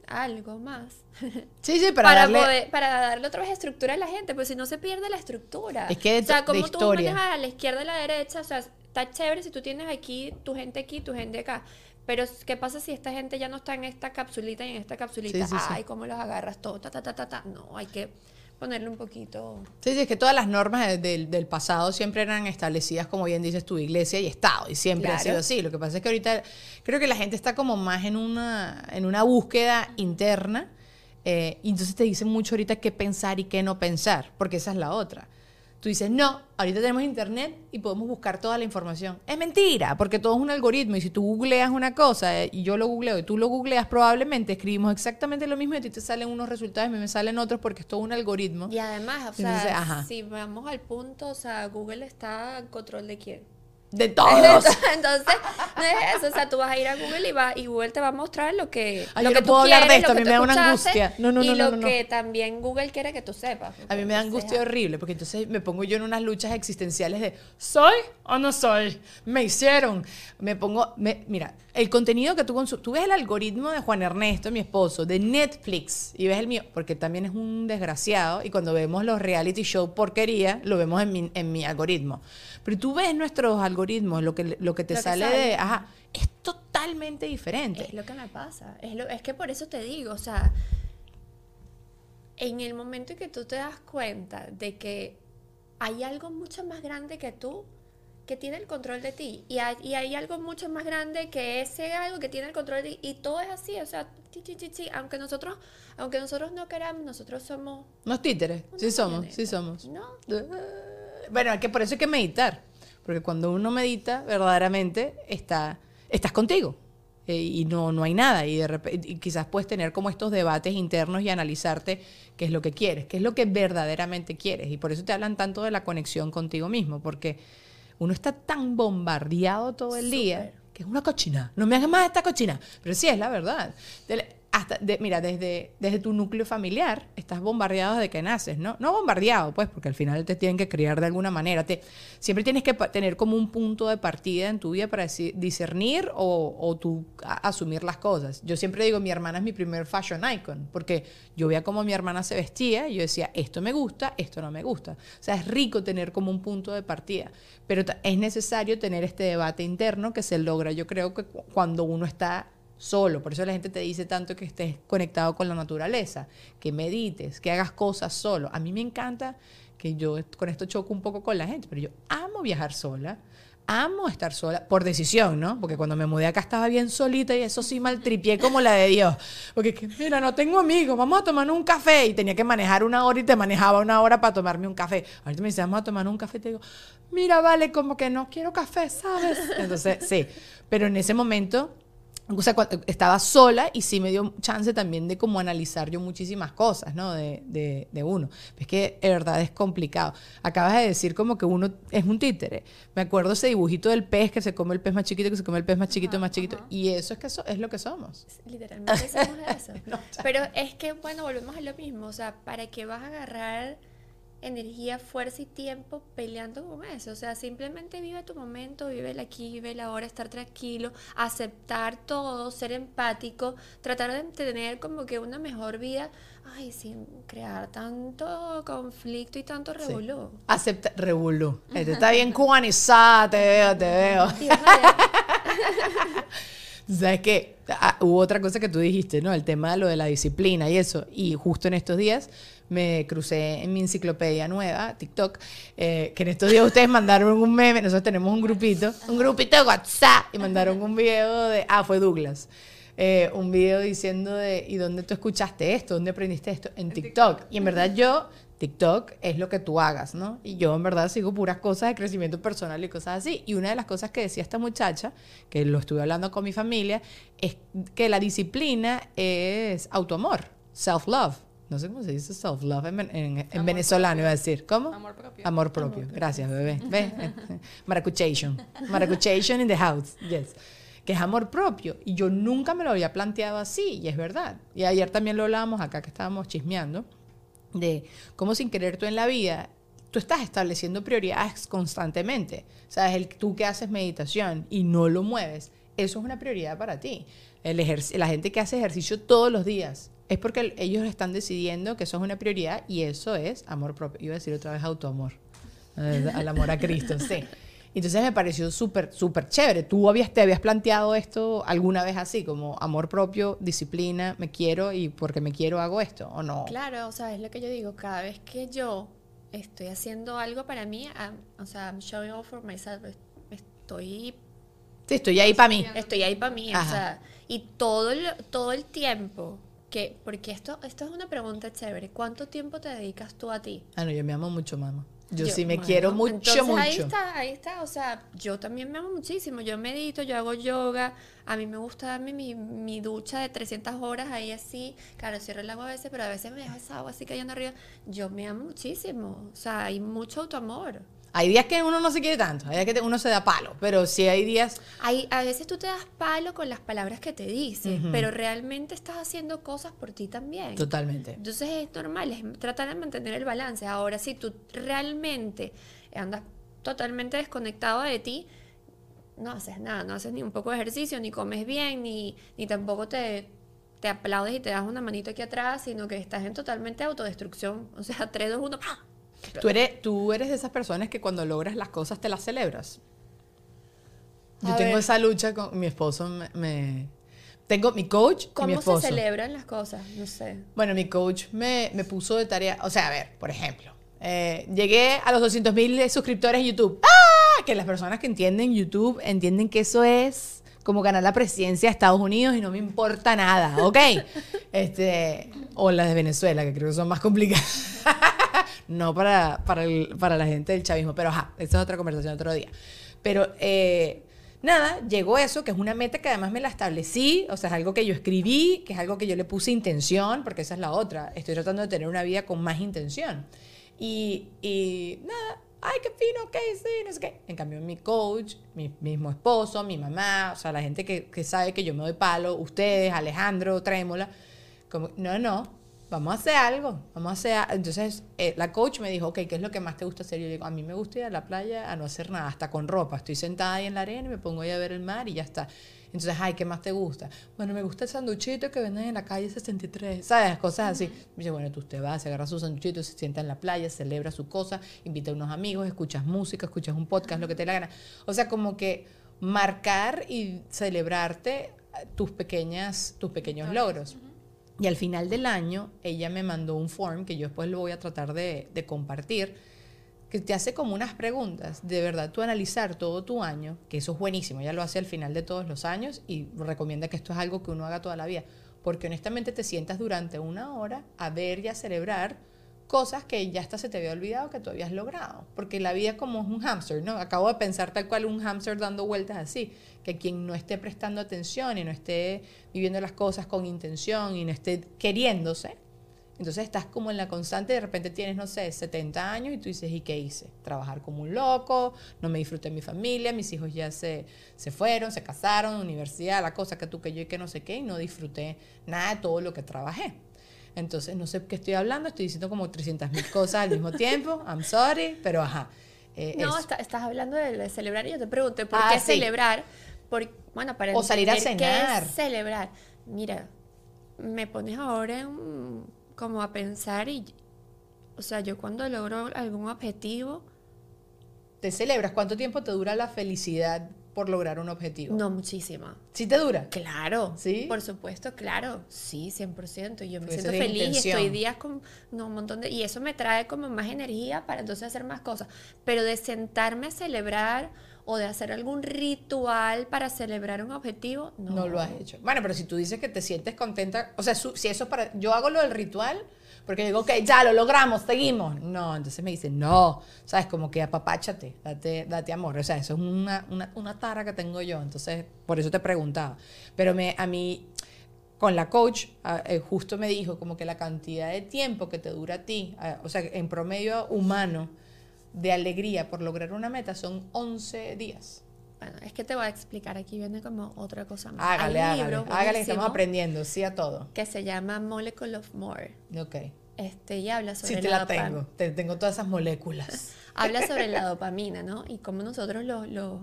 algo más Sí, sí, para, para, darle... poder- para darle otra vez estructura a la gente, pues si no se pierde la estructura. Es que de o sea, como tú manejas a la izquierda y a la derecha, o sea, está chévere si tú tienes aquí tu gente aquí, tu gente acá. Pero ¿qué pasa si esta gente ya no está en esta capsulita y en esta capsulita? Sí, sí, sí. Ay, ¿cómo los agarras todo? Ta, ta, ta, ta, ta. No, hay que ponerle un poquito... Sí, sí, es que todas las normas de- del, del pasado siempre eran establecidas, como bien dices tú, iglesia y Estado, y siempre ha sido así. Lo que pasa es que ahorita creo que la gente está como más en una, en una búsqueda interna, eh, y entonces te dicen mucho ahorita qué pensar y qué no pensar, porque esa es la otra. Tú dices, no, ahorita tenemos internet y podemos buscar toda la información. Es mentira, porque todo es un algoritmo y si tú googleas una cosa eh, y yo lo googleo y tú lo googleas, probablemente escribimos exactamente lo mismo y a ti te salen unos resultados y a mí me salen otros porque es todo un algoritmo. Y además, o sea, si vamos al punto, o sea, Google está en control de quién. De todos. Entonces, no es eso. O sea, tú vas a ir a Google y, va, y Google te va a mostrar lo que, Ay, lo yo que no tú puedo hablar de esto, a mí me da una angustia. No, no, y no, no, lo no, que también Google quiere que tú sepas. A mí me da angustia horrible, porque entonces me pongo yo en unas luchas existenciales de ¿soy o no soy? Me hicieron. Me pongo, me- mira, el contenido que tú consumes, tú ves el algoritmo de Juan Ernesto, mi esposo, de Netflix, y ves el mío, porque también es un desgraciado, y cuando vemos los reality show porquería, lo vemos en mi, en mi algoritmo. Pero tú ves nuestros algoritmos, lo que, lo que te Lo que sale, de, ajá, es totalmente diferente. Es lo que me pasa. Es, lo, es que por eso te digo, o sea, en el momento en que tú te das cuenta de que hay algo mucho más grande que tú que tiene el control de ti y hay, y hay algo mucho más grande que ese algo que tiene el control de ti y todo es así, o sea, chi, chi, chi, chi, aunque nosotros aunque nosotros no queramos, nosotros somos Unos títeres, sí somos, sí somos. No, Bueno, que por eso hay que meditar. Porque cuando uno medita, verdaderamente está, estás contigo. Eh, y no, no hay nada. Y, de repente, y quizás puedes tener como estos debates internos y analizarte qué es lo que quieres, qué es lo que verdaderamente quieres. Y por eso te hablan tanto de la conexión contigo mismo. Porque uno está tan bombardeado todo el día que es una cochina. No me hagas más esta cochina. Pero sí, es la verdad. Hasta, mira, desde, desde tu núcleo familiar estás bombardeado desde que naces, ¿no? No bombardeado, pues, porque al final te tienen que criar de alguna manera. Te, siempre tienes que tener como un punto de partida en tu vida para discernir o, o tú asumir las cosas. Yo siempre digo, mi hermana es mi primer fashion icon, porque yo veía cómo mi hermana se vestía y yo decía, esto me gusta, esto no me gusta. O sea, es rico tener como un punto de partida, pero es necesario tener este debate interno que se logra, yo creo que cu- cuando uno está solo. Por eso la gente te dice tanto que estés conectado con la naturaleza, que medites, que hagas cosas solo. A mí me encanta que yo con esto choco un poco con la gente, pero yo amo viajar sola. Amo estar sola, por decisión, ¿no? Porque cuando me mudé acá estaba bien solita y eso sí maltripié como la de Dios. Porque es que, mira, no tengo amigos, vamos a tomarnos un café. Y tenía que manejar una hora y te manejaba una hora para tomarme un café. Ahorita me dice, vamos a tomar un café. Te digo, mira, vale, como que no quiero café, ¿sabes? Entonces, sí. Pero en ese momento, o sea, estaba sola y sí me dio chance también de como analizar yo muchísimas cosas, ¿no? De, de, de uno. Es que de verdad es complicado. Acabas de decir como que uno es un títere. Me acuerdo ese dibujito del pez que se come el pez más chiquito, que se come el pez más chiquito, más chiquito. Y eso es que so- es lo que somos. Literalmente somos eso. No, Pero es que, bueno, volvemos a lo mismo. O sea, ¿para qué vas a agarrar energía, fuerza y tiempo peleando con eso. O sea, simplemente vive tu momento, vive el aquí, vive el ahora, estar tranquilo, aceptar todo, ser empático, tratar de tener como que una mejor vida, ay, sin crear tanto conflicto y tanto revolú. Acepta, revolú. Este está bien cubanizada, te veo, te veo. ¿Sabes qué? Ah, hubo otra cosa que tú dijiste, ¿no? El tema de lo de la disciplina y eso. Y justo en estos días me crucé en mi enciclopedia nueva, TikTok, eh, que en estos días ustedes mandaron un meme, nosotros tenemos un grupito, un grupito de WhatsApp, y mandaron un video de, ah, fue Douglas. eh, un video diciendo de, ¿y dónde tú escuchaste esto? ¿Dónde aprendiste esto? En TikTok. Y en verdad yo, TikTok es lo que tú hagas, ¿no? Y yo en verdad sigo puras cosas de crecimiento personal y cosas así. Y una de las cosas que decía esta muchacha, que lo estuve hablando con mi familia, es que la disciplina es autoamor, self-love. No sé cómo se dice self-love en, en- en Amor venezolano, propio. iba a decir. ¿Cómo? Amor propio. Amor propio. Gracias, bebé. ¿Ves? Maracuchation. Maracuchation in the house. Yes. Que es amor propio. Y yo nunca me lo había planteado así, y es verdad. Y ayer también lo hablábamos acá que estábamos chismeando, de cómo sin querer tú en la vida, tú estás estableciendo prioridades constantemente. Sabes, el, tú que haces meditación y no lo mueves, eso es una prioridad para ti. El la gente que hace ejercicio todos los días es porque el- ellos están decidiendo que eso es una prioridad y eso es amor propio. Iba a decir otra vez autoamor. Eh, Al amor a Cristo, sí. Entonces me pareció súper, súper chévere. ¿Tú habías, te habías planteado esto alguna vez así, como amor propio, disciplina, me quiero y porque me quiero hago esto o no? Claro, o sea, es lo que yo digo, cada vez que yo estoy haciendo algo para mí, I'm- o sea, I'm showing off for myself, es- estoy, Sí, estoy ahí para mí. estoy ahí para mí, o Ajá. sea, y todo el, todo el tiempo que, porque esto, esto es una pregunta chévere, ¿cuánto tiempo te dedicas tú a ti? Ah, no, yo me amo mucho, mamá. Yo, Yo- sí me bueno, quiero mucho, Entonces, mucho. Ahí está, ahí está. O sea, yo también me amo muchísimo. Yo medito, yo hago yoga. A mí me gusta darme mi, mi ducha de 300 horas ahí así. Claro, cierro el agua a veces, pero a veces me dejo esa agua así cayendo arriba. Yo me amo muchísimo. O sea, hay mucho autoamor. Hay días que uno no se quiere tanto, hay días que te- uno se da palo, pero sí hay días... Hay, a veces tú te das palo con las palabras que te dices, pero realmente estás haciendo cosas por ti también. Totalmente. Entonces es normal, es tratar de mantener el balance. Ahora, si tú realmente andas totalmente desconectado de ti, no haces nada, no haces ni un poco de ejercicio, ni comes bien, ni, ni tampoco te, te aplaudes y te das una manito aquí atrás, sino que estás en totalmente autodestrucción. O sea, 3, 2, 1, ¡pah! ¿Tú eres, tú eres de esas personas que cuando logras las cosas te las celebras. Yo A tengo ver. esa lucha con mi esposo. Me, me- tengo mi coach y mi ¿Cómo se esposo. celebran las cosas? No sé. Bueno, mi coach me, me puso de tarea, o sea, a ver, por ejemplo, eh, llegué a los 200 mil suscriptores en YouTube. ¡Ah! Que las personas que entienden YouTube entienden que eso es como ganar la presidencia de Estados Unidos y no me importa nada, ¿ok? Este, o las de Venezuela, que creo que son más complicadas. no para, para, el- para la gente del chavismo, pero ajá, esa es otra conversación otro día. Pero eh, nada, llegó eso, que es una meta que además me la establecí, o sea, es algo que yo escribí, que es algo que yo le puse intención, porque esa es la otra. Estoy tratando de tener una vida con más intención. Y, y nada, ay, qué fino, ok, sí, no sé qué. En cambio, mi coach, mi mismo esposo, mi mamá, o sea, la gente que, que sabe que yo me doy palo, ustedes, Alejandro, Trémola, como, no, no, vamos a hacer algo, vamos a hacer a-". Entonces, eh, la coach me dijo, ok, ¿qué es lo que más te gusta hacer? Yo le digo, a mí me gusta ir a la playa a no hacer nada, hasta con ropa. Estoy sentada ahí en la arena y me pongo ahí a ver el mar y ya está. Entonces, ay, ¿qué más te gusta? Bueno, me gusta el sanduchito que venden en la calle 63, ¿sabes? Cosas así. Me dice, bueno, tú te vas, se agarra su sanduchito, se sienta en la playa, celebra su cosa, invita a unos amigos, escuchas música, escuchas un podcast, lo que te la gana. O sea, como que marcar y celebrarte eh, tus pequeñas, tus pequeños logros. Y al final del año, ella me mandó un form que yo después lo voy a tratar de, de compartir, que te hace como unas preguntas. De verdad, tú analizar todo tu año, que eso es buenísimo, ella lo hace al final de todos los años y recomienda que esto es algo que uno haga toda la vida. Porque honestamente te sientas durante una hora a ver y a celebrar cosas que ya hasta se te había olvidado que tú habías logrado. Porque la vida como un hámster, ¿no? Acabo de pensar tal cual un hámster dando vueltas así. Que quien no esté prestando atención y no esté viviendo las cosas con intención y no esté queriéndose, entonces estás como en la constante, de repente tienes, no sé, 70 años y tú dices, ¿y qué hice? Trabajar como un loco, no me disfruté de mi familia, mis hijos ya se, se fueron, se casaron, universidad, la cosa que tú, que yo y que no sé qué, y no disfruté nada de todo lo que trabajé. Entonces, no sé qué estoy hablando, estoy diciendo como 300 mil cosas al mismo tiempo. I'm sorry, pero ajá. eh, No, está- estás hablando de, de celebrar y yo te pregunté por Ah, qué sí. celebrar. Por, bueno, para O salir a cenar. qué es celebrar. Mira, me pones ahora en- como a pensar y, o sea, yo cuando logro algún objetivo, ¿Te celebras? ¿Cuánto tiempo te dura la felicidad por lograr un objetivo? no muchísimo. ¿Sí te dura? Claro, ¿Sí? por supuesto, claro, sí, 100%. Yo me Porque siento feliz y estoy días con no, un montón de... Y eso me trae como más energía para entonces hacer más cosas. Pero de sentarme a celebrar o de hacer algún ritual para celebrar un objetivo, no. No lo has hecho. Bueno, pero si tú dices que te sientes contenta, o sea, su- si eso es para, yo hago lo del ritual, porque digo, ok, ya lo logramos, seguimos. No, entonces me dicen, no, sabes, como que apapáchate, date, date amor. O sea, eso es una, una, una tara que tengo yo, entonces por eso te preguntaba. Pero me, a mí, con la coach, ah, eh, justo me dijo como que la cantidad de tiempo que te dura a ti, ah, o sea, en promedio humano, de alegría por lograr una meta son 11 días. Bueno, es que te voy a explicar, aquí viene como otra cosa más. Hágale, Hay un hágale, libro hágale, estamos aprendiendo, sí a todo. Que se llama Molecule of More. Ok. Este, y habla sobre Sí, te la, la tengo. Te, tengo todas esas moléculas. habla sobre la dopamina, ¿no? Y cómo nosotros los, los,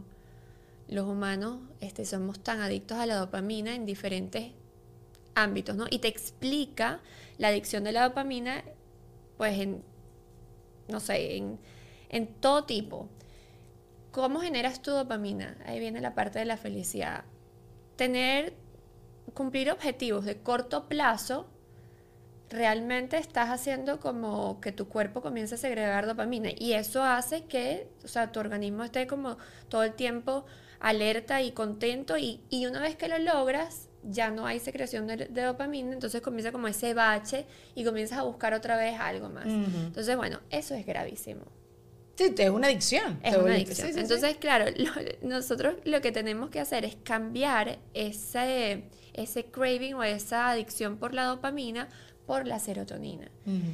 los humanos este, somos tan adictos a la dopamina en diferentes ámbitos, ¿no? Y te explica la adicción de la dopamina, pues en, no sé, en, en todo tipo. ¿Cómo generas tu dopamina? Ahí viene la parte de la felicidad. Tener, cumplir objetivos de corto plazo realmente estás haciendo como que tu cuerpo comience a segregar dopamina y eso hace que, o sea, tu organismo esté como todo el tiempo alerta y contento y, y una vez que lo logras ya no hay secreción de, de dopamina, entonces comienza como ese bache y comienzas a buscar otra vez algo más. Entonces, bueno, eso es gravísimo. Sí, es una adicción. Es Te una volviste- adicción. sí, sí, sí. Entonces, claro, lo- nosotros lo que tenemos que hacer es cambiar ese, ese craving o esa adicción por la dopamina por la serotonina.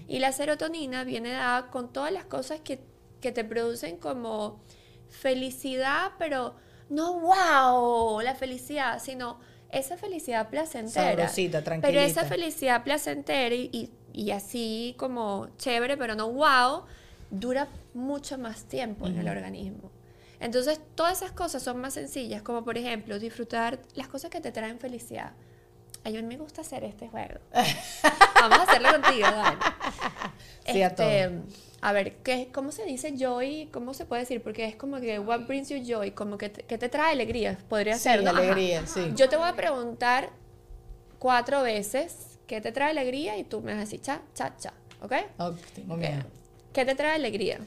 Y la serotonina viene dada con todas las cosas que, que te producen como felicidad, pero no wow, la felicidad, sino esa felicidad placentera. Sabrosita, Pero esa felicidad placentera y, y- y así como chévere, pero no wow, dura mucho más tiempo en el organismo. Entonces, todas esas cosas son más sencillas, como por ejemplo, disfrutar las cosas que te traen felicidad. A mí me gusta hacer este juego. Vamos a hacerlo contigo, Dani. Sí, a Este, todo. a ver, ¿qué, ¿cómo se dice joy? ¿Cómo se puede decir? Porque es como que, what brings you joy? Como que te, que te trae alegría, podría Sí, ser, alegría, sí. Yo te voy a preguntar cuatro veces qué te trae alegría y tú me vas a decir cha, cha, cha, ¿ok? Ok, tengo Ok. miedo. ¿Qué te trae alegría?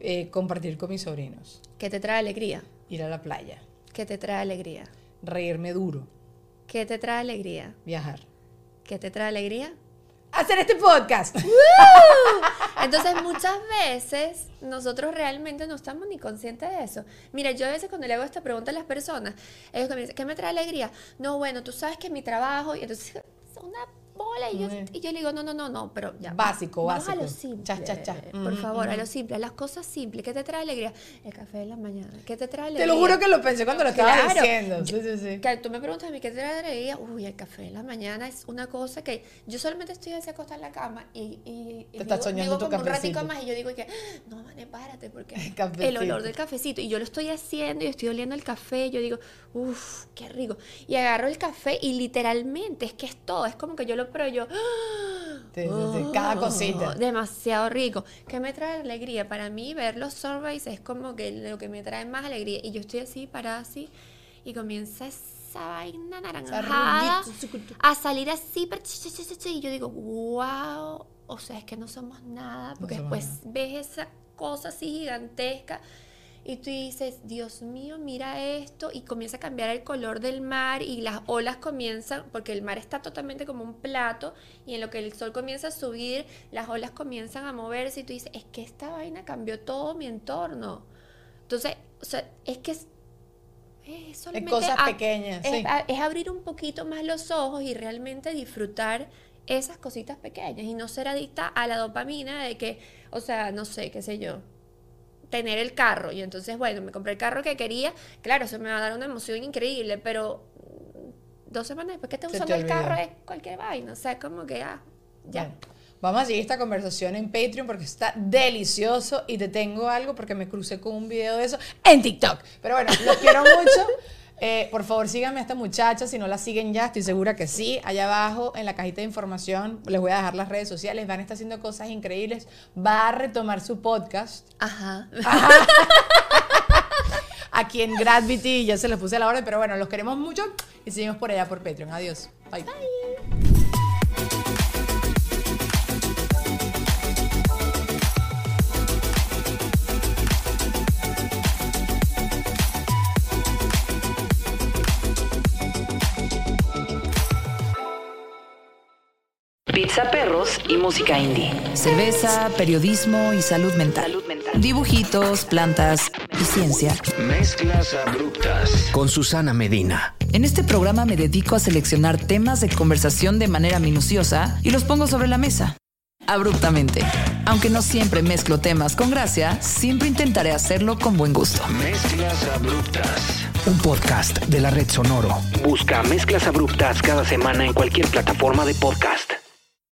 Eh, compartir con mis sobrinos. ¿Qué te trae alegría? Ir a la playa. ¿Qué te trae alegría? Reírme duro. ¿Qué te trae alegría? Viajar. ¿Qué te trae alegría? Hacer este podcast. Entonces muchas veces nosotros realmente no estamos ni conscientes de eso. Mira, yo a veces cuando le hago esta pregunta a las personas, ellos me dicen, ¿qué me trae alegría? No, bueno, tú sabes que mi trabajo, y entonces es una bola, y yo, Mm. y yo le digo, no, no, no, no, pero ya. Básico, vamos a lo básico. simple. Cha, cha, cha. Por Ujú, favor, a ujú. lo simple, a las cosas simples. ¿Qué te trae alegría? El café de la mañana. ¿Qué te trae Te alegría? lo juro que lo pensé cuando lo estabas Claro. diciendo. Sí, sí, sí. Que tú me preguntas a mí qué te trae alegría. Uy, el café en la mañana es una cosa que yo solamente estoy así acostada en la cama y, y, y Te estás digo- soñando tu como un ratico más y yo digo que no, Vane, párate porque el Cafecito. olor del cafecito y yo lo estoy haciendo y estoy oliendo el café y yo digo, uff, qué rico. Y agarro el café y literalmente es que es todo, es como que yo lo y yo, Sí, sí. Cada "Oh, cosita. Demasiado rico. ¿Qué me trae alegría? Para mí ver los sunrise es como que lo que me trae más alegría. Y yo estoy así, parada así, y comienza esa vaina naranjada a salir así, pero y yo digo, wow, o sea, es que no somos nada, porque somos después ves esa cosa así gigantesca y tú dices, Dios mío, mira esto, y comienza a cambiar el color del mar y las olas comienzan, porque el mar está totalmente como un plato, y en lo que el sol comienza a subir, las olas comienzan a moverse, y tú dices, es que esta vaina cambió todo mi entorno. Entonces, o sea, es que es, es solamente cosas a- pequeñas, es, sí. a- es abrir un poquito más los ojos y realmente disfrutar esas cositas pequeñas y no ser adicta a la dopamina de que, o sea, no sé, qué sé yo, tener el carro y entonces, bueno, me compré el carro que quería, claro, eso me va a dar una emoción increíble, pero dos semanas después que estés usando el carro es cualquier vaina, o sea, como que, ah, Ya. Bueno, vamos a seguir esta conversación en Patreon porque está delicioso y te tengo algo porque me crucé con un video de eso en TikTok. Pero bueno, los quiero mucho. Eh, por favor, síganme a esta muchacha. Si no la siguen ya, estoy segura que sí. Allá abajo en la cajita de información les voy a dejar las redes sociales. Van a estar haciendo cosas increíbles. Va a retomar su podcast Ajá. aquí en Gravity. Ya se los puse a la orden, pero bueno, los queremos mucho y seguimos por allá por Patreon. Adiós. Bye. Pizza Perros y música indie. Cerveza, periodismo y salud mental. Salud mental. Dibujitos, plantas y ciencia. Mezclas abruptas con Susana Medina. En este programa me dedico a seleccionar temas de conversación de manera minuciosa y los pongo sobre la mesa. Abruptamente. Aunque no siempre mezclo temas con gracia, siempre intentaré hacerlo con buen gusto. Mezclas abruptas. Un podcast de la red Sonoro. Busca Mezclas abruptas cada semana en cualquier plataforma de podcast.